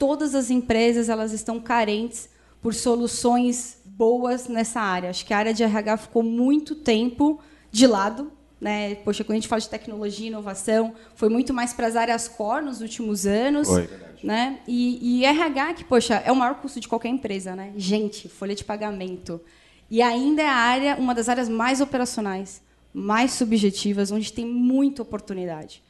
todas as empresas elas estão carentes por soluções boas nessa área. Acho que a área de RH ficou muito tempo de lado. Né? Poxa, quando a gente fala de tecnologia e inovação, foi muito mais para as áreas core nos últimos anos. Foi. Né? E, e RH, que, poxa, é o maior custo de qualquer empresa, né? Gente, folha de pagamento. E ainda é a área, uma das áreas mais operacionais, mais subjetivas, onde tem muita oportunidade.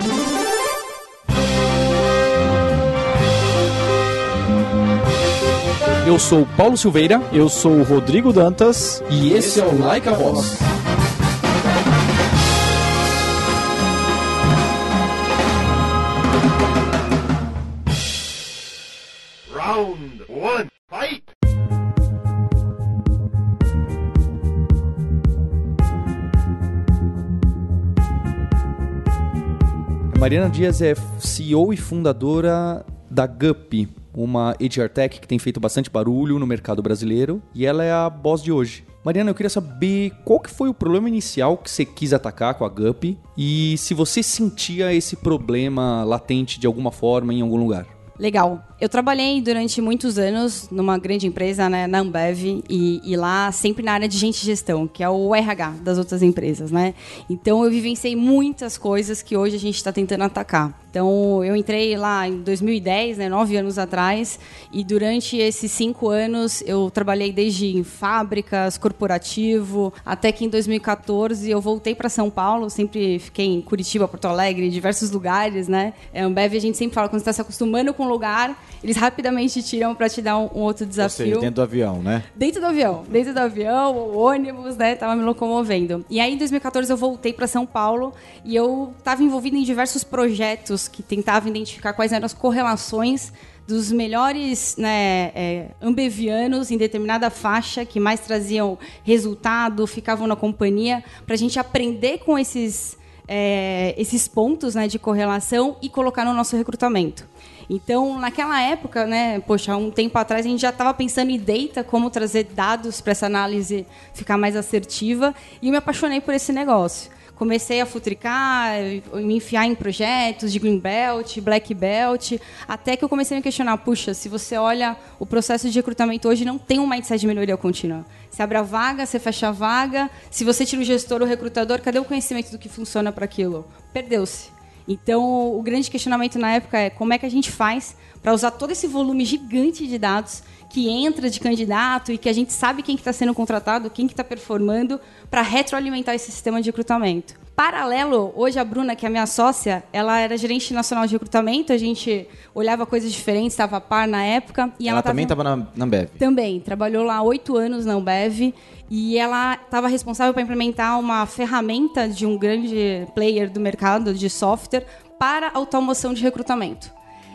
Eu sou Paulo Silveira. Eu sou o Rodrigo Dantas. E esse é o Like a Voz. Round one, fight! Mariana Dias é CEO e fundadora da GUP, uma HR Tech que tem feito bastante barulho no mercado brasileiro e ela é a boss de hoje. Mariana, eu queria saber qual que foi o problema inicial que você quis atacar com a GUP e se você sentia esse problema latente de alguma forma em algum lugar. Legal. Eu trabalhei durante muitos anos numa grande empresa, né, na Ambev, e, e, lá sempre na área de gente gestão, que é o RH das outras empresas, né? Então eu vivenciei muitas coisas que hoje a gente está tentando atacar. Então eu entrei lá em 2010, né, nove anos atrás, e durante esses cinco anos eu trabalhei desde em fábricas, corporativo, até que em 2014 eu voltei para São Paulo, sempre fiquei em Curitiba, Porto Alegre, em diversos lugares, né? A Ambev a gente sempre fala quando está se acostumando com um lugar eles rapidamente tiram para te dar um, um, outro desafio. Ou seja, dentro do avião, né? Dentro do avião. Dentro do avião, o ônibus, né? Tava me locomovendo. E aí, em 2014, eu voltei para São Paulo e eu estava envolvida em diversos projetos que tentavam identificar quais eram as correlações dos melhores né, é, ambevianos em determinada faixa que mais traziam resultado, ficavam na companhia, para a gente aprender com esses, é, esses pontos né, de correlação e colocar no nosso recrutamento. Então, naquela época, né, poxa, um tempo atrás a gente já estava pensando em data, como trazer dados para essa análise ficar mais assertiva, e eu me apaixonei por esse negócio. Comecei a futricar, me enfiar em projetos de Green Belt, Black Belt, até que eu comecei a me questionar, puxa, se você olha o processo de recrutamento hoje, não tem um mindset de melhoria contínua. Você abre a vaga, você fecha a vaga, se você tira o gestor ou o recrutador, cadê o conhecimento do que funciona para aquilo? Perdeu-se. Então, o grande questionamento na época é como é que a gente faz para usar todo esse volume gigante de dados que entra de candidato e que a gente sabe quem está que tá sendo contratado, quem que está performando, para retroalimentar esse sistema de recrutamento. Paralelo, hoje a Bruna, que é a minha sócia, ela era gerente nacional de recrutamento, a gente olhava coisas diferentes, estava a par na época. E ela, ela também estava na, na Ambev? Também, trabalhou lá oito anos na Ambev e ela estava responsável para implementar uma ferramenta de um grande player do mercado de software para automoção de recrutamento.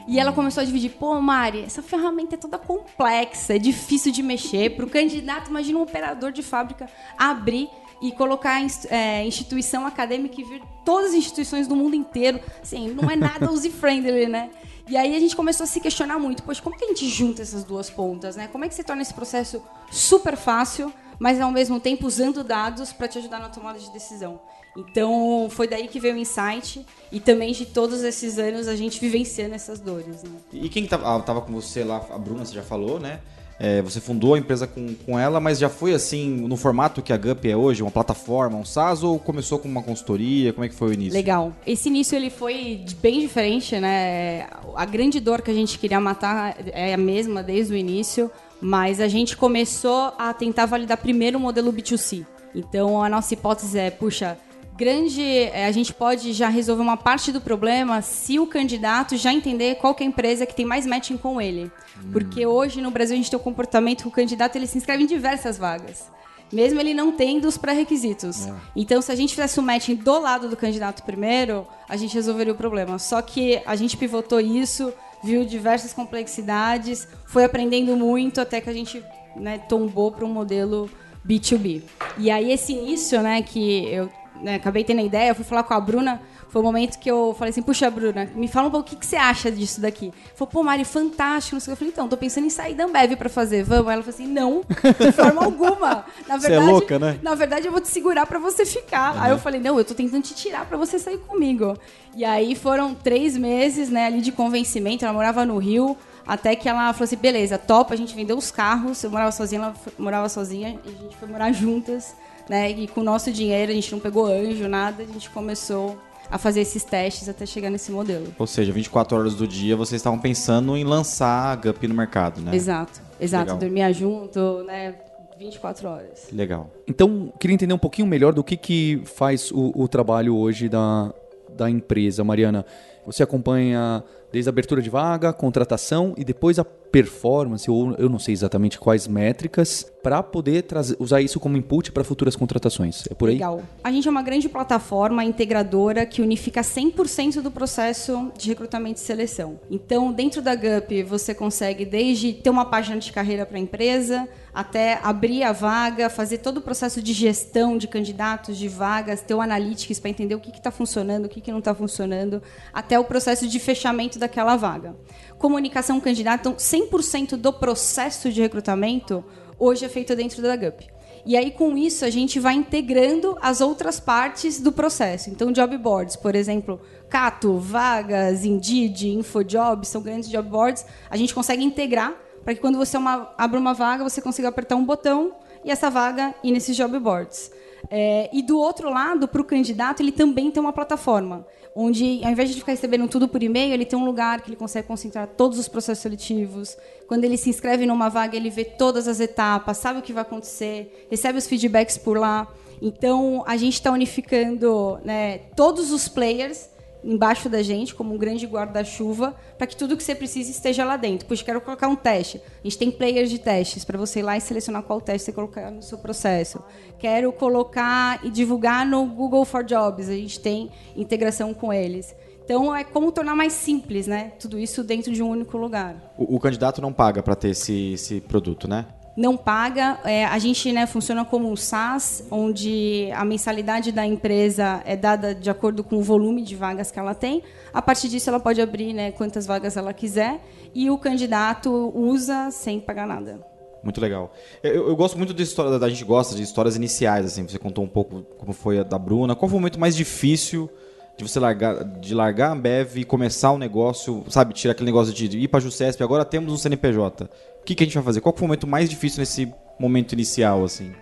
E ela começou a dividir, pô, Mari, essa ferramenta é toda complexa, é difícil de mexer. Para o candidato, imagina um operador de fábrica abrir e colocar é, instituição acadêmica e vir todas as instituições do mundo inteiro. Assim, não é nada user-friendly, né? E aí a gente começou a se questionar muito, poxa, como que a gente junta essas duas pontas, né? Como é que você torna esse processo super fácil, mas ao mesmo tempo usando dados para te ajudar na tomada de decisão? Então, foi daí que veio o insight e também de todos esses anos a gente vivenciando essas dores. Né? E quem estava ah, com você lá, a Bruna, você já falou, né? É, você fundou a empresa com, com ela, mas já foi assim no formato que a Gup é hoje, uma plataforma, um SaaS, ou começou com uma consultoria? Como é que foi o início? Legal. Esse início ele foi bem diferente, né? A grande dor que a gente queria matar é a mesma desde o início, mas a gente começou a tentar validar primeiro o modelo B2C. Então a nossa hipótese é, puxa, grande, é, a gente pode já resolver uma parte do problema se o candidato já entender qual é a empresa que tem mais matching com ele. Hum. Porque hoje no Brasil a gente tem o um comportamento que o candidato ele se inscreve em diversas vagas. Mesmo ele não tendo os pré-requisitos. É. Então, se a gente fizesse o um matching do lado do candidato primeiro, a gente resolveria o problema. Só que a gente pivotou isso, viu diversas complexidades, foi aprendendo muito até que a gente né, tombou para um modelo B2B. E aí esse início, né, que eu né, acabei tendo a ideia, eu fui falar com a Bruna, foi o um momento que eu falei assim, puxa, Bruna, me fala um pouco o que, que você acha disso daqui. Falou, pô, Mari, fantástico. Não sei. Eu falei, então, tô pensando em sair da Ambev pra fazer, vamos? Ela falou assim, não, de forma alguma. Na verdade, você é louca, né? Na verdade, eu vou te segurar pra você ficar. Uhum. Aí eu falei, não, eu tô tentando te tirar pra você sair comigo. E aí foram três meses, né, ali de convencimento, ela morava no Rio, Até que ela falou assim, beleza, top, a gente vendeu os carros, eu morava sozinha, ela morava sozinha, e a gente foi morar juntas, né? E com o nosso dinheiro, a gente não pegou anjo, nada, a gente começou a fazer esses testes até chegar nesse modelo. Ou seja, 24 horas do dia vocês estavam pensando em lançar a Gup no mercado, né? Exato, exato. Legal. Dormia junto, né? 24 horas. Legal. Então, queria entender um pouquinho melhor do que, que faz o, o trabalho hoje da, da empresa, Mariana. Você acompanha desde a abertura de vaga, contratação e depois a performance, ou eu não sei exatamente quais métricas, para poder trazer, usar isso como input para futuras contratações. É por aí? Legal. A gente é uma grande plataforma integradora que unifica 100% do processo de recrutamento e seleção. Então, dentro da GUP, você consegue desde ter uma página de carreira para a empresa, até abrir a vaga, fazer todo o processo de gestão de candidatos, de vagas, ter o analytics para entender o que está funcionando, o que, que não está funcionando, até o processo de fechamento daquela vaga comunicação candidato, então 100% do processo de recrutamento hoje é feito dentro da GUP. E aí, com isso, a gente vai integrando as outras partes do processo. Então, job boards, por exemplo, Cato, Vagas, Indeed, InfoJobs, são grandes job boards. A gente consegue integrar para que quando você uma, abre uma vaga, você consiga apertar um botão e essa vaga ir nesses job boards. É, e do outro lado, para o candidato, ele também tem uma plataforma onde, ao invés de ficar recebendo tudo por e-mail, ele tem um lugar que ele consegue concentrar todos os processos seletivos. Quando ele se inscreve numa vaga, ele vê todas as etapas, sabe o que vai acontecer, recebe os feedbacks por lá. Então, a gente está unificando né, todos os players embaixo da gente, como um grande guarda-chuva, para que tudo que você precisa esteja lá dentro. Puxa, quero colocar um teste. A gente tem players de testes para você ir lá e selecionar qual teste você colocar no seu processo. Quero colocar e divulgar no Google for Jobs. A gente tem integração com eles. Então, é como tornar mais simples, né? Tudo isso dentro de um único lugar. O, o candidato não paga para ter esse, esse produto, né? Não paga. É, a gente né, funciona como um SaaS, onde a mensalidade da empresa é dada de acordo com o volume de vagas que ela tem. A partir disso, ela pode abrir né, quantas vagas ela quiser e o candidato usa sem pagar nada. Muito legal. Eu, eu gosto muito de história, a gente gosta de histórias iniciais, assim. Você contou um pouco como foi a da Bruna. Qual foi o momento mais difícil de você largar, de largar a Ambev e começar um negócio, sabe, tirar aquele negócio de ir para a Jusesp, agora temos um CNPJ que, que a gente vai fazer? Qual foi o momento mais difícil nesse momento inicial, assim?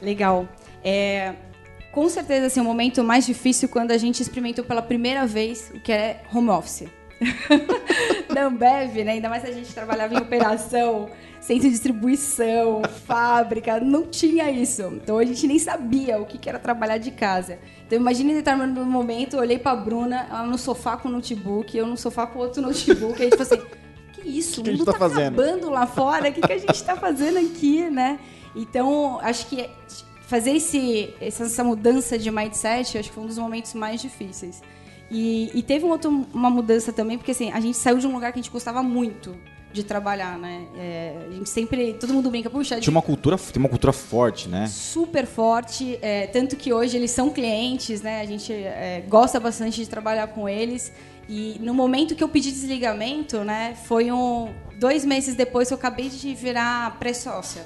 Legal. É, com certeza, assim, o momento mais difícil quando a gente experimentou pela primeira vez o que é home office. Na Ambev, né? Ainda mais se a gente trabalhava em operação, centro de distribuição, fábrica, não tinha isso. Então a gente nem sabia o que era trabalhar de casa. Então imagine em determinado momento, eu olhei pra Bruna, ela no sofá com o notebook, eu no sofá com outro notebook, e a gente falou assim isso? O que o mundo tá, tá fazendo? acabando lá fora, o que, que a gente está fazendo aqui, né? Então, acho que fazer esse, essa mudança de mindset, acho que foi um dos momentos mais difíceis. E, e teve um outro, uma mudança também, porque assim, a gente saiu de um lugar que a gente gostava muito de trabalhar, né? É, a gente sempre, todo mundo brinca, puxa... Tinha uma cultura, tem uma cultura forte, né? Super forte, é, tanto que hoje eles são clientes, né? A gente é, gosta bastante de trabalhar com eles. E no momento que eu pedi desligamento, né, foi um dois meses depois que eu acabei de virar pré-sócia.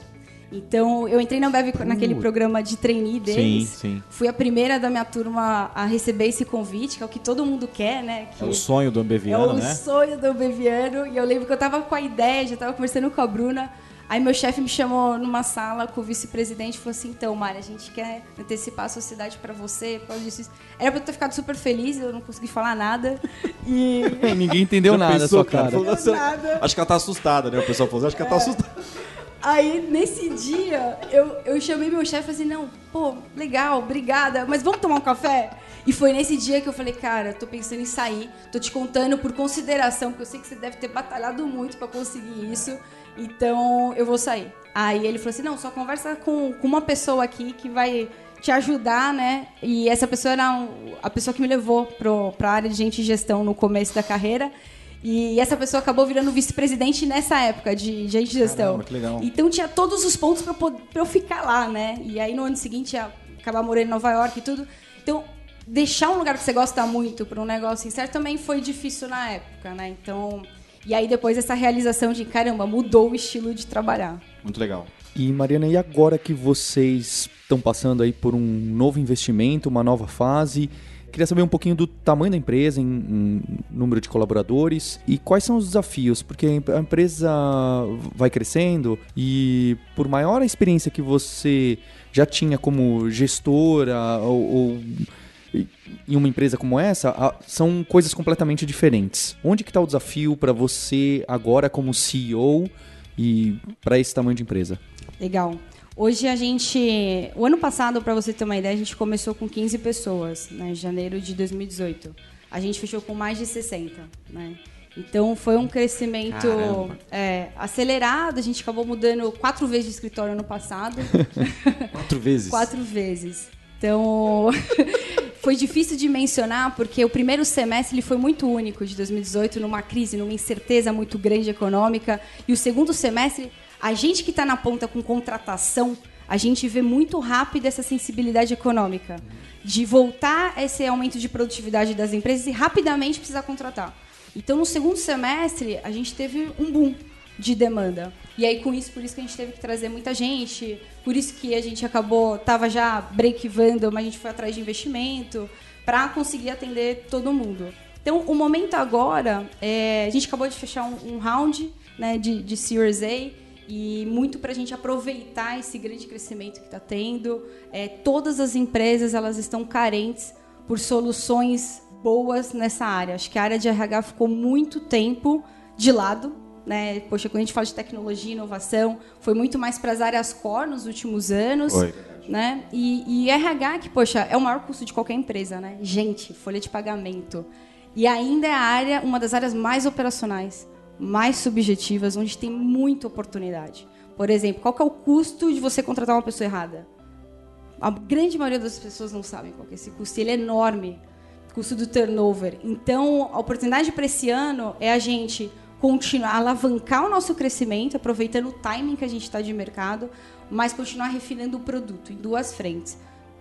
Então, eu entrei na Ambev naquele uh. programa de trainee deles. Sim, sim. Fui a primeira da minha turma a receber esse convite, que é o que todo mundo quer, né? é o sonho do Ambeviano, né? É o né? sonho do Ambeviano. E eu lembro que eu tava com a ideia, já tava conversando com a Bruna. Aí meu chefe me chamou numa sala com o vice-presidente e falou assim: então, Mari, a gente quer antecipar a sociedade para você. Disso. Era pra eu ter ficado super feliz, eu não consegui falar nada. E. Ninguém entendeu Já nada, pensou, sua cara. Falou, nada. Acho que ela tá assustada, né? O pessoal falou, acho que ela tá é. assustada. Aí, nesse dia, eu, eu chamei meu chefe e falei assim, não, pô, legal, obrigada, mas vamos tomar um café? E foi nesse dia que eu falei, cara, tô pensando em sair, tô te contando por consideração, porque eu sei que você deve ter batalhado muito para conseguir isso. Então eu vou sair. Aí ele falou assim: não, só conversa com, com uma pessoa aqui que vai te ajudar, né? E essa pessoa era a pessoa que me levou para área de gente e gestão no começo da carreira. E essa pessoa acabou virando vice-presidente nessa época de gente e gestão. Caramba, então tinha todos os pontos para eu ficar lá, né? E aí no ano seguinte ia acabar morando em Nova York e tudo. Então deixar um lugar que você gosta muito para um negócio incerto também foi difícil na época, né? Então e aí depois essa realização de, caramba, mudou o estilo de trabalhar. Muito legal. E Mariana, e agora que vocês estão passando aí por um novo investimento, uma nova fase, Queria saber um pouquinho do tamanho da empresa, em, em número de colaboradores e quais são os desafios, porque a empresa vai crescendo e por maior a experiência que você já tinha como gestora ou, ou em uma empresa como essa, são coisas completamente diferentes. Onde que está o desafio para você agora como CEO e para esse tamanho de empresa? Legal. Hoje a gente, o ano passado, para você ter uma ideia, a gente começou com 15 pessoas, né, em janeiro de 2018. A gente fechou com mais de 60, né? Então foi um crescimento é, acelerado. A gente acabou mudando quatro vezes de escritório ano passado. quatro vezes. quatro vezes. Então foi difícil de mencionar porque o primeiro semestre ele foi muito único de 2018, numa crise, numa incerteza muito grande econômica, e o segundo semestre a gente que está na ponta com contratação, a gente vê muito rápido essa sensibilidade econômica de voltar esse aumento de produtividade das empresas e rapidamente precisar contratar. Então, no segundo semestre, a gente teve um boom de demanda. E aí, com isso, por isso que a gente teve que trazer muita gente, por isso que a gente acabou, estava já break-vando, mas a gente foi atrás de investimento para conseguir atender todo mundo. Então, o momento agora, é, a gente acabou de fechar um, um round né, de, de Series A, e muito para a gente aproveitar esse grande crescimento que está tendo. É, todas as empresas elas estão carentes por soluções boas nessa área. Acho que a área de RH ficou muito tempo de lado. Né? Poxa, quando a gente fala de tecnologia e inovação, foi muito mais para as áreas core nos últimos anos. Oi. Né? E, e RH, que, poxa, é o maior custo de qualquer empresa, né? Gente, folha de pagamento. E ainda é a área, uma das áreas mais operacionais mais subjetivas, onde tem muita oportunidade. Por exemplo, qual é o custo de você contratar uma pessoa errada? A grande maioria das pessoas não sabem qual é esse custo. Ele é enorme. Custo do turnover. Então, a oportunidade para esse ano é a gente continuar alavancar o nosso crescimento, aproveitando o timing que a gente está de mercado, mas continuar refinando o produto em duas frentes.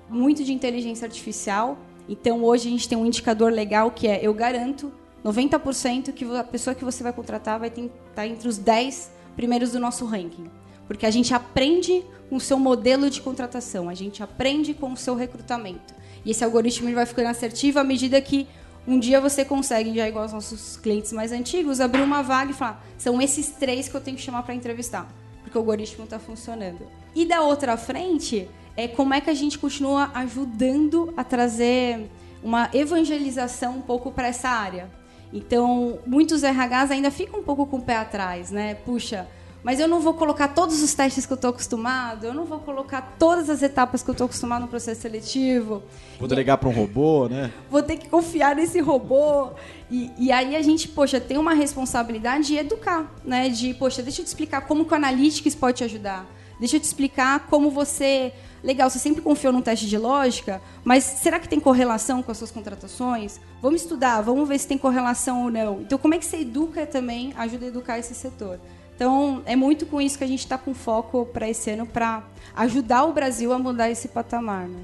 Muito de inteligência artificial. Então, hoje a gente tem um indicador legal que é: eu garanto 90% que a pessoa que você vai contratar vai estar tá entre os 10 primeiros do nosso ranking. Porque a gente aprende com o seu modelo de contratação, a gente aprende com o seu recrutamento. E esse algoritmo vai ficando assertivo à medida que um dia você consegue, já igual aos nossos clientes mais antigos, abrir uma vaga e falar: são esses três que eu tenho que chamar para entrevistar, porque o algoritmo está funcionando. E da outra frente, é como é que a gente continua ajudando a trazer uma evangelização um pouco para essa área. Então, muitos RHs ainda ficam um pouco com o pé atrás, né? Puxa, mas eu não vou colocar todos os testes que eu estou acostumado, eu não vou colocar todas as etapas que eu estou acostumado no processo seletivo. Vou delegar para um robô, né? Vou ter que confiar nesse robô. E, e, aí a gente, poxa, tem uma responsabilidade de educar, né? De, poxa, deixa eu te explicar como que o Analytics pode te ajudar. Deixa eu te explicar como você legal, você sempre confiou num teste de lógica, mas será que tem correlação com as suas contratações? Vamos estudar, vamos ver se tem correlação ou não. Então, como é que você educa também, ajuda a educar esse setor? Então, é muito com isso que a gente está com foco para esse ano, para ajudar o Brasil a mudar esse patamar. Né?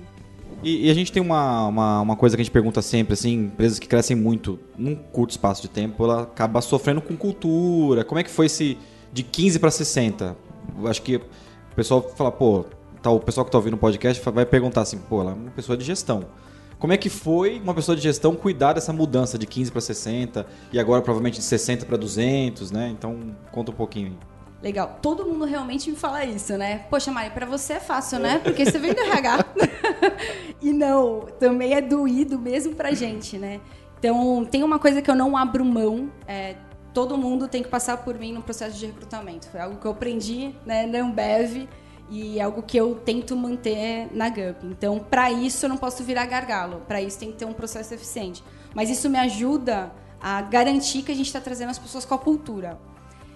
E, e, a gente tem uma, uma, uma, coisa que a gente pergunta sempre, assim, empresas que crescem muito num curto espaço de tempo, ela acaba sofrendo com cultura. Como é que foi esse de 15 para 60? Eu acho que o pessoal fala, pô, tá, o pessoal que está ouvindo o podcast vai perguntar assim, pô, ela é uma pessoa de gestão. Como é que foi uma pessoa de gestão cuidar dessa mudança de 15 para 60 e agora provavelmente de 60 para 200, né? Então, conta um pouquinho aí. Legal. Todo mundo realmente me fala isso, né? Poxa, Mari, para você é fácil, né? Porque você vem do RH. e não, também é doído mesmo pra gente, né? Então, tem uma coisa que eu não abro mão. É, todo mundo tem que passar por mim no processo de recrutamento. Foi algo que eu aprendi né, na Ambev e é algo que eu tento manter na GUP. Então, para isso, eu não posso virar gargalo. Para isso, tem que ter um processo eficiente. Mas isso me ajuda a garantir que a gente está trazendo as pessoas com a cultura.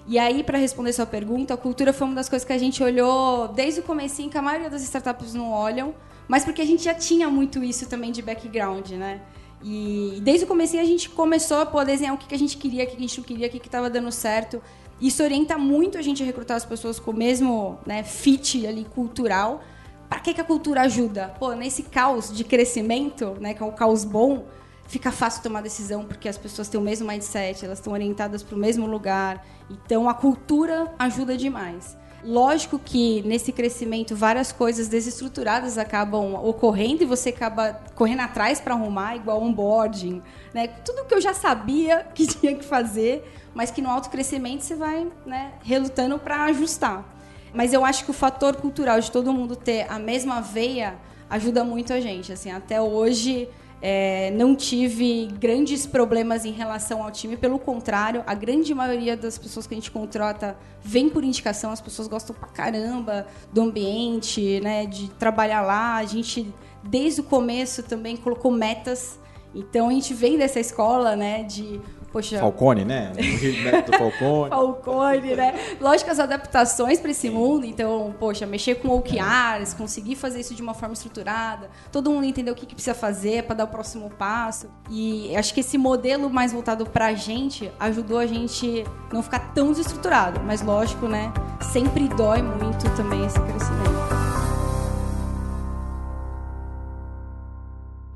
E aí, para responder sua pergunta, a cultura foi uma das coisas que a gente olhou desde o começo, que a maioria das startups não olham, mas porque a gente já tinha muito isso também de background, né? E desde o começo a gente começou a poder desenhar o que a gente queria, o que a gente não queria, o que estava dando certo. Isso orienta muito a gente a recrutar as pessoas com o mesmo né, fit ali cultural. Para que, que a cultura ajuda? Pô, nesse caos de crescimento, né, que é um caos bom, fica fácil tomar decisão porque as pessoas têm o mesmo mindset, elas estão orientadas para o mesmo lugar. Então a cultura ajuda demais. Lógico que nesse crescimento várias coisas desestruturadas acabam ocorrendo e você acaba correndo atrás para arrumar, igual onboarding, né? Tudo que eu já sabia que tinha que fazer, mas que no alto crescimento você vai né, relutando para ajustar. Mas eu acho que o fator cultural de todo mundo ter a mesma veia ajuda muito a gente. Assim, até hoje é, não tive grandes problemas em relação ao time, pelo contrário, a grande maioria das pessoas que a gente contrata vem por indicação, as pessoas gostam pra caramba do ambiente, né, de trabalhar lá. A gente, desde o começo, também colocou metas. Então a gente vem dessa escola, né, de Poxa. Falcone, né? O Falcone. Falcone, né? Lógico as adaptações para esse mundo, então, poxa, mexer com OKRs, conseguir fazer isso de uma forma estruturada, todo mundo entender o que, que precisa fazer para dar o próximo passo. E acho que esse modelo mais voltado para a gente ajudou a gente não ficar tão desestruturado, mas lógico, né? Sempre dói muito também esse crescimento.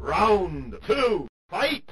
Round two, fight!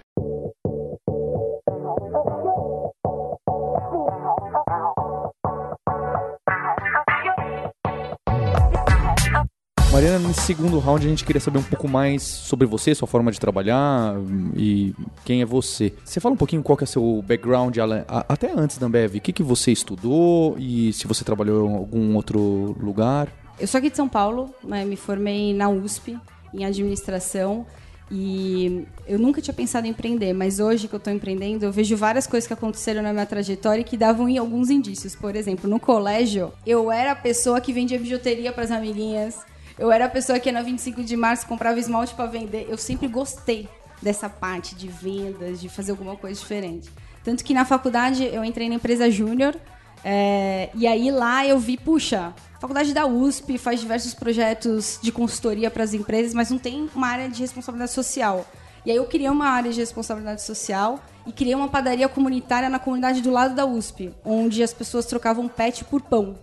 Mariana, nesse segundo round a gente queria saber um pouco mais sobre você, sua forma de trabalhar e quem é você. Você fala um pouquinho qual que é seu background, até antes da Ambev, o que, que você estudou e se você trabalhou em algum outro lugar? Eu sou aqui de São Paulo, né, me formei na USP em administração e eu nunca tinha pensado em empreender, mas hoje que eu estou empreendendo, eu vejo várias coisas que aconteceram na minha trajetória que davam em alguns indícios. Por exemplo, no colégio, eu era a pessoa que vendia bijuteria para as amiguinhas, eu era a pessoa que na 25 de março comprava esmalte para vender. Eu sempre gostei dessa parte de vendas, de fazer alguma coisa diferente. Tanto que na faculdade eu entrei na empresa júnior. É, e aí lá eu vi, puxa, faculdade da USP faz diversos projetos de consultoria para as empresas, mas não tem uma área de responsabilidade social. E aí eu criei uma área de responsabilidade social e criei uma padaria comunitária na comunidade do lado da USP, onde as pessoas trocavam pet por pão.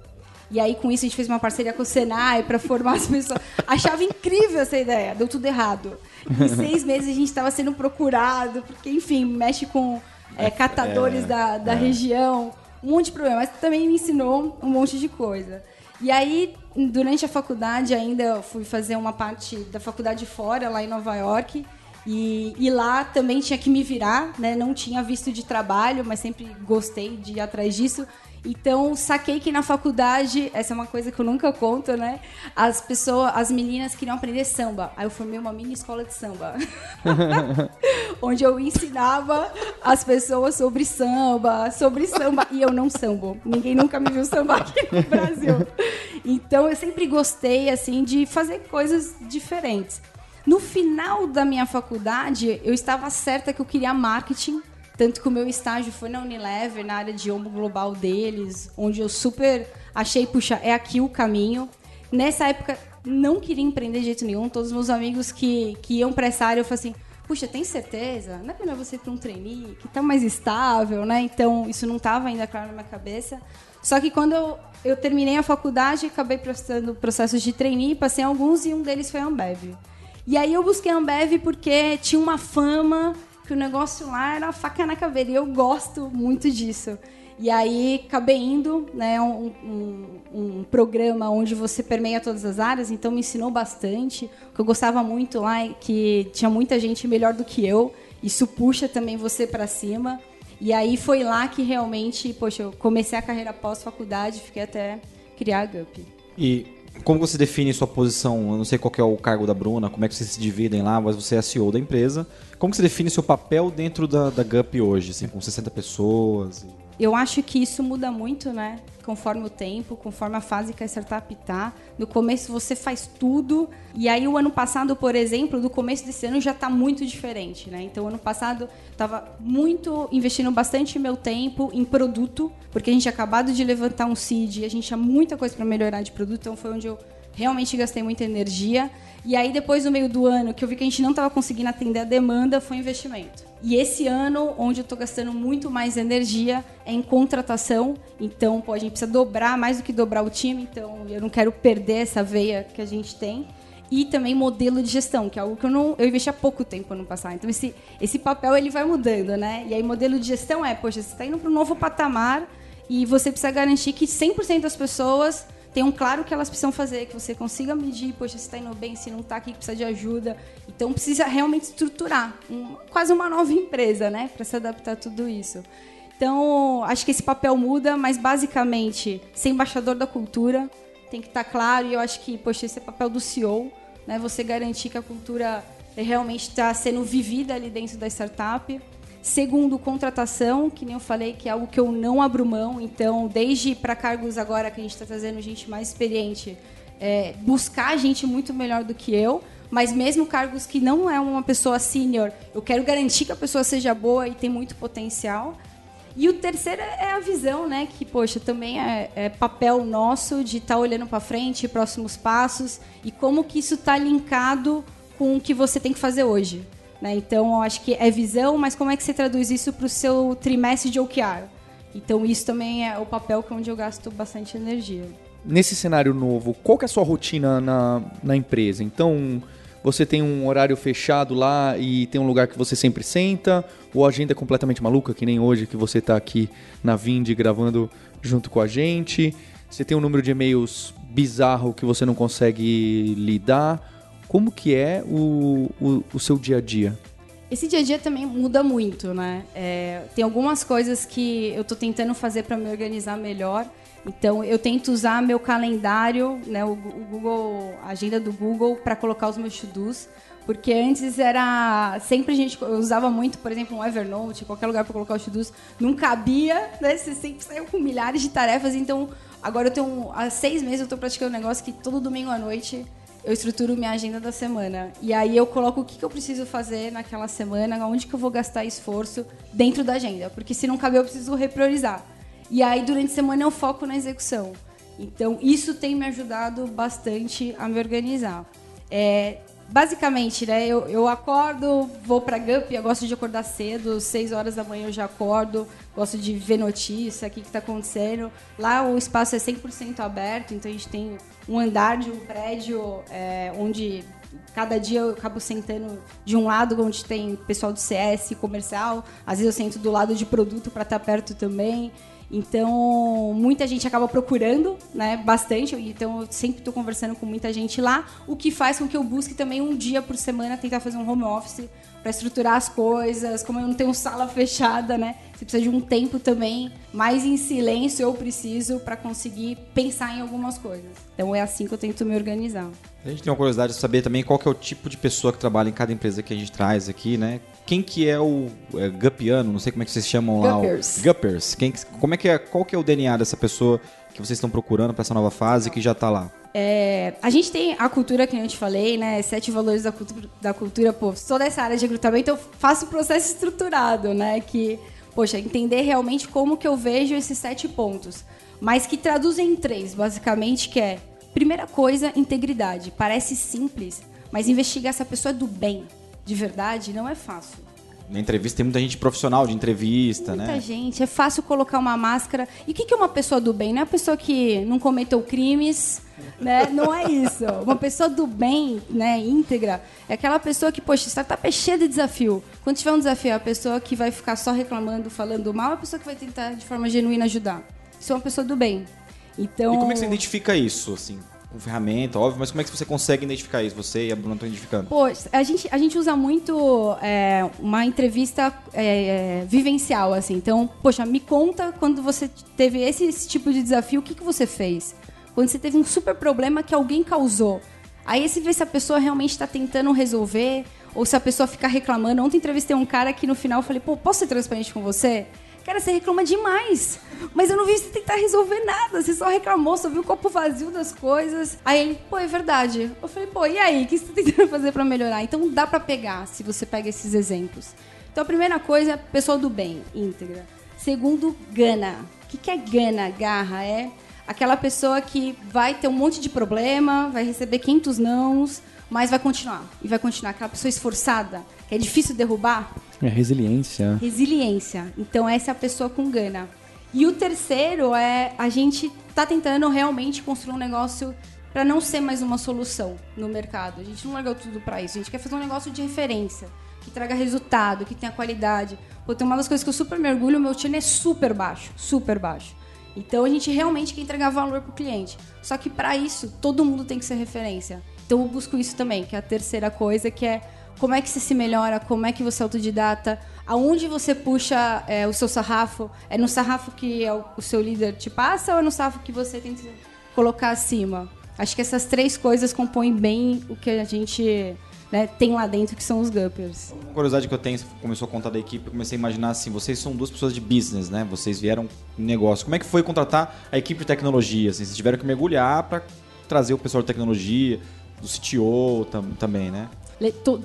E aí, com isso, a gente fez uma parceria com o Senai para formar as pessoas. Achava incrível essa ideia, deu tudo errado. Em seis meses a gente estava sendo procurado, porque, enfim, mexe com é, catadores é, da, da é. região, um monte de problema. Mas também me ensinou um monte de coisa. E aí, durante a faculdade, ainda fui fazer uma parte da faculdade fora, lá em Nova York. E, e, lá também tinha que me virar, né? Não tinha visto de trabalho, mas sempre gostei de ir atrás disso. Então, saquei que na faculdade, essa é uma coisa que eu nunca conto, né? As pessoas, as meninas queriam aprender samba. Aí eu formei uma mini escola de samba. onde eu ensinava as pessoas sobre samba, sobre samba. E eu não sambo. Ninguém nunca me viu sambar aqui no Brasil. Então, eu sempre gostei, assim, de fazer coisas diferentes. No final da minha faculdade, eu estava certa que eu queria marketing tanto que o meu estágio foi na Unilever, na área de ombro global deles, onde eu super achei, puxa, é aqui o caminho. Nessa época, não queria empreender de jeito nenhum. Todos os meus amigos que, que iam para essa área, eu falei assim, puxa, tem certeza? Não é melhor você ir para um trainee, que está mais estável, né? Então, isso não estava ainda claro na minha cabeça. Só que quando eu, eu terminei a faculdade, acabei prestando processos de trainee, passei alguns e um deles foi a Ambev. E aí eu busquei a Ambev porque tinha uma fama que o negócio lá era faca na caveira. E eu gosto muito disso. E aí acabei indo, né, um, um, um, programa onde você permeia todas as áreas, então me ensinou bastante. O que eu gostava muito lá é que tinha muita gente melhor do que eu. Isso puxa também você para cima. E aí foi lá que realmente, poxa, eu comecei a carreira pós-faculdade, fiquei até criar a GUP. E como você define sua posição? Eu não sei qual é o cargo da Bruna, como é que vocês se dividem lá, mas você é CEO da empresa. Como você define seu papel dentro da, da GUP hoje, assim, com 60 pessoas? Eu acho que isso muda muito, né? Conforme o tempo, conforme a fase que a startup tá. No começo você faz tudo. E aí o ano passado, por exemplo, do começo desse ano já está muito diferente, né? Então, ano passado estava muito investindo bastante meu tempo em produto, porque a gente tinha acabado de levantar um seed, a gente tinha muita coisa para melhorar de produto, então foi onde eu realmente gastei muita energia. E aí, depois, no meio do ano, que eu vi que a gente não estava conseguindo atender a demanda, foi investimento. E esse ano, onde eu estou gastando muito mais energia, é em contratação. Então, pô, a gente precisa dobrar, mais do que dobrar o time. Então, eu não quero perder essa veia que a gente tem. E também modelo de gestão, que é algo que eu não eu investi há pouco tempo no passado. Então, esse, esse papel ele vai mudando, né? E aí, modelo de gestão é, poxa, você está indo para um novo patamar e você precisa garantir que 100% das pessoas tenham claro o que elas precisam fazer, que você consiga medir, poxa, se está indo bem, se não está aqui, precisa de ajuda. Então precisa realmente estruturar, um, quase uma nova empresa, né, para se adaptar a tudo isso. Então, acho que esse papel muda, mas basicamente, ser embaixador da cultura tem que estar tá claro, e eu acho que, poxa, esse é papel do CEO, né, você garantir que a cultura realmente está sendo vivida ali dentro da startup. Segundo, contratação, que nem eu falei, que é algo que eu não abro mão. Então, desde para cargos agora que a gente está trazendo gente mais experiente, é, buscar gente muito melhor do que eu. Mas mesmo cargos que não é uma pessoa sênior, eu quero garantir que a pessoa seja boa e tem muito potencial. E o terceiro é a visão, né? Que, poxa, também é, é papel nosso de estar tá olhando para frente, próximos passos e como que isso está linkado com o que você tem que fazer hoje. Né? Então, acho que é visão, mas como é que você traduz isso para o seu trimestre de OKR? Então, isso também é o papel que é onde eu gasto bastante energia. Nesse cenário novo, qual que é a sua rotina na, na empresa? Então, você tem um horário fechado lá e tem um lugar que você sempre senta? Ou a agenda é completamente maluca, que nem hoje que você está aqui na Vind gravando junto com a gente? Você tem um número de e-mails bizarro que você não consegue lidar? Como que é o, o, o seu dia a dia? Esse dia a dia também muda muito, né? É, tem algumas coisas que eu estou tentando fazer para me organizar melhor. Então, eu tento usar meu calendário, né, o, Google, a agenda do Google, para colocar os meus to-dos. Porque antes era. Sempre a gente usava muito, por exemplo, um Evernote, qualquer lugar para colocar os to-dos. Não cabia, né? Você sempre saiu com milhares de tarefas. Então, agora eu tenho. Há seis meses eu estou praticando um negócio que todo domingo à noite eu estruturo minha agenda da semana. E aí eu coloco o que, que eu preciso fazer naquela semana, onde que eu vou gastar esforço dentro da agenda. Porque se não caber, eu preciso repriorizar. E aí, durante a semana, eu foco na execução. Então, isso tem me ajudado bastante a me organizar. É, basicamente, né, eu, eu acordo, vou para Gup, eu gosto de acordar cedo, 6 horas da manhã eu já acordo, gosto de ver notícia, o que está acontecendo. Lá o espaço é 100% aberto, então a gente tem um andar de um prédio é, onde cada dia eu acabo sentando de um lado onde tem pessoal do CS comercial, às vezes eu sento do lado de produto para estar tá perto também. Então, muita gente acaba procurando, né, bastante. Então, eu sempre estou conversando com muita gente lá, o que faz com que eu busque também um dia por semana tentar fazer um home office para estruturar as coisas. Como eu não tenho sala fechada, né? Você precisa de um tempo também mais em silêncio eu preciso para conseguir pensar em algumas coisas. Então é assim que eu tento me organizar. A gente tem uma curiosidade de saber também qual é o tipo de pessoa que trabalha em cada empresa que a gente traz aqui, né? Quem que é o é, Gupiano? Não sei como é que vocês chamam lá. Guppers. O, Guppers. Quem, como é que é, qual que é o DNA dessa pessoa que vocês estão procurando para essa nova fase que já está lá? É, a gente tem a cultura, que eu te falei, né? Sete valores da cultura, da cultura, pô, sou dessa área de recrutamento, eu faço um processo estruturado, né? Que, poxa, entender realmente como que eu vejo esses sete pontos. Mas que traduzem em três, basicamente, que é, primeira coisa, integridade. Parece simples, mas investigar se a pessoa é do bem, de verdade, não é fácil. Na entrevista tem muita gente profissional de entrevista, muita né? Muita gente. É fácil colocar uma máscara. E o que, é uma pessoa do bem? Não é a pessoa que não cometeu crimes, né? Não é isso. Uma pessoa do bem, né, íntegra, é aquela pessoa que, poxa, startup é cheia de desafio. Quando tiver um desafio, é a pessoa que vai ficar só reclamando, falando mal, é a pessoa que vai tentar de forma genuína ajudar. Isso é uma pessoa do bem. Então... E como é que você identifica isso, assim? Com ferramenta, óbvio, mas como é que você consegue identificar isso? Você e a Bruna estão identificando? Pô, a gente, a gente usa muito é, uma entrevista é, vivencial, assim. Então, poxa, me conta quando você teve esse, esse tipo de desafio, o que, que você fez? Quando você teve um super problema que alguém causou. Aí você vê se a pessoa realmente está tentando resolver ou se a pessoa fica reclamando. Ontem entrevistei um cara que no final eu falei, pô, posso ser transparente com você? Cara, você reclama demais. Mas eu não vi você tentar resolver nada. Você só reclamou, só viu o copo vazio das coisas. Aí ele, pô, é verdade. Eu falei, pô, e aí? O que você tá tentando fazer para melhorar? Então dá para pegar se você pega esses exemplos. Então a primeira coisa é pessoa do bem, íntegra. Segundo, gana. O que, é gana? Garra é aquela pessoa que vai ter um monte de problema, vai receber 500 nãos, mas vai continuar. E vai continuar. Aquela pessoa esforçada, que é difícil derrubar. É resiliência. Resiliência. Então, essa é a pessoa com gana. E o terceiro é a gente tá tentando realmente construir um negócio para não ser mais uma solução no mercado. A gente não largou tudo para isso. A gente quer fazer um negócio de referência, que traga resultado, que tenha qualidade. Pô, tem uma das coisas que eu super mergulho, o meu churn é super baixo, super baixo. Então a gente realmente quer entregar valor para o cliente. Só que para isso, todo mundo tem que ser referência. Então eu busco isso também, que é a terceira coisa, que é como é que você se melhora, como é que você é autodidata, aonde você puxa é, o seu sarrafo. É no sarrafo que é o, seu líder te passa ou é no sarrafo que você tem que colocar acima? Acho que essas três coisas compõem bem o que a gente né, tem lá dentro, que são os Guppers. Uma curiosidade que eu tenho, você começou a contar da equipe, eu comecei a imaginar assim, vocês são duas pessoas de business, né? Vocês vieram negócio. Como é que foi contratar a equipe de tecnologia? Assim, vocês tiveram que mergulhar para trazer o pessoal de tecnologia, do CTO tam, também, né?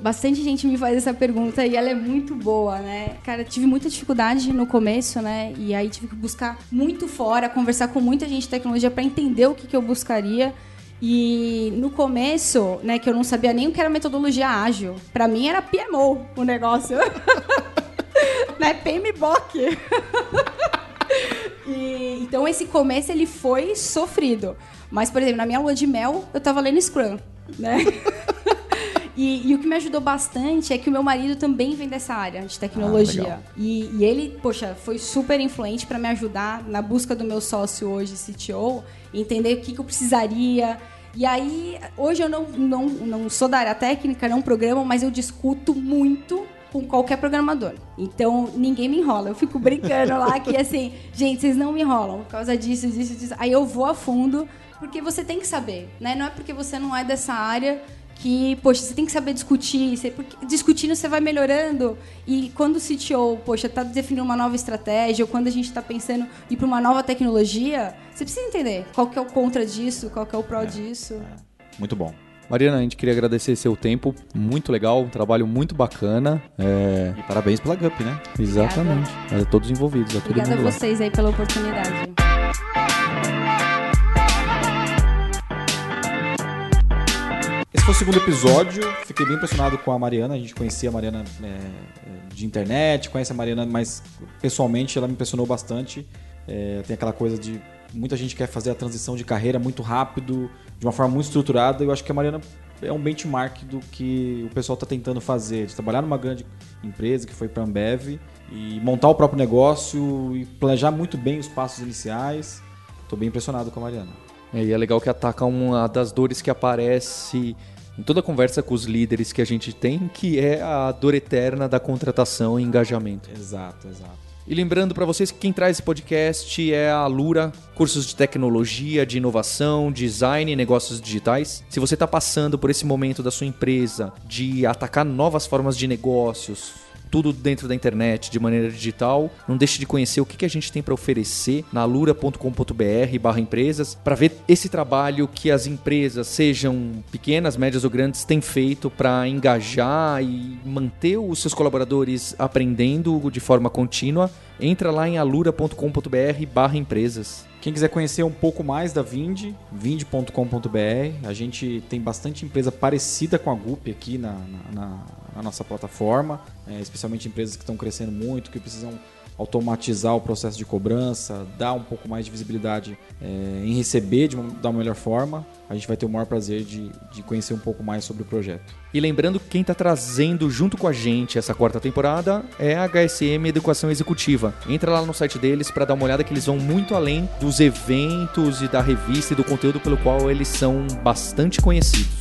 Bastante gente me faz essa pergunta e ela é muito boa, né? Cara, tive muita dificuldade no começo, né? E aí tive que buscar muito fora, conversar com muita gente de tecnologia para entender o que, que eu buscaria. E no começo, né, que eu não sabia nem o que era metodologia ágil. Para mim era PMO o negócio. né, PMBOK. e, então esse começo ele foi sofrido. Mas, por exemplo, na minha lua de mel, eu tava lendo Scrum, né? E, e, o que me ajudou bastante é que o meu marido também vem dessa área de tecnologia. Ah, e, e, ele, poxa, foi super influente para me ajudar na busca do meu sócio hoje, CTO, entender o que, que eu precisaria. E aí, hoje eu não, não, não sou da área técnica, não programo, mas eu discuto muito com qualquer programador. Então, ninguém me enrola. Eu fico brincando lá que, assim, gente, vocês não me enrolam por causa disso, disso, disso. Aí eu vou a fundo, porque você tem que saber, né? Não é porque você não é dessa área que, poxa, você tem que saber discutir, você, porque discutindo você vai melhorando. E quando o CTO, poxa, está definindo uma nova estratégia, ou quando a gente está pensando em ir para uma nova tecnologia, você precisa entender qual que é o contra disso, qual que é o pró é, disso. É. Muito bom. Mariana, a gente queria agradecer seu tempo, muito legal, um trabalho muito bacana. É... E parabéns pela GUP, né? Exatamente. A todos envolvidos. A Obrigada a vocês aí pela oportunidade. Esse foi o segundo episódio. Fiquei bem impressionado com a Mariana. A gente conhecia a Mariana é, de internet, conhece a Mariana, mas pessoalmente ela me impressionou bastante. É, tem aquela coisa de muita gente quer fazer a transição de carreira muito rápido, de uma forma muito estruturada. Eu acho que a Mariana é um benchmark do que o pessoal está tentando fazer, de trabalhar numa grande empresa que foi para a Ambev e montar o próprio negócio e planejar muito bem os passos iniciais. Estou bem impressionado com a Mariana. É, e é legal que ataca uma das dores que aparece em toda conversa com os líderes que a gente tem, que é a dor eterna da contratação e engajamento. Exato, exato. E lembrando para vocês que quem traz esse podcast é a Lura, cursos de tecnologia, de inovação, design e negócios digitais. Se você está passando por esse momento da sua empresa de atacar novas formas de negócios, tudo dentro da internet, de maneira digital. Não deixe de conhecer o que, que a gente tem para oferecer na alura.com.br barra empresas, para ver esse trabalho que as empresas, sejam pequenas, médias ou grandes, têm feito para engajar e manter os seus colaboradores aprendendo de forma contínua. Entra lá em alura.com.br barra empresas. Quem quiser conhecer um pouco mais da Vind, vind.com.br. A gente tem bastante empresa parecida com a Gup aqui na, na nossa plataforma, é, especialmente empresas que estão crescendo muito, que precisam automatizar o processo de cobrança, dar um pouco mais de visibilidade é, em receber de uma, da melhor forma, a gente vai ter o maior prazer de, de conhecer um pouco mais sobre o projeto. E lembrando que quem está trazendo junto com a gente essa quarta temporada é a HSM Educação Executiva. Entra lá no site deles para dar uma olhada que eles vão muito além dos eventos e da revista e do conteúdo pelo qual eles são bastante conhecidos.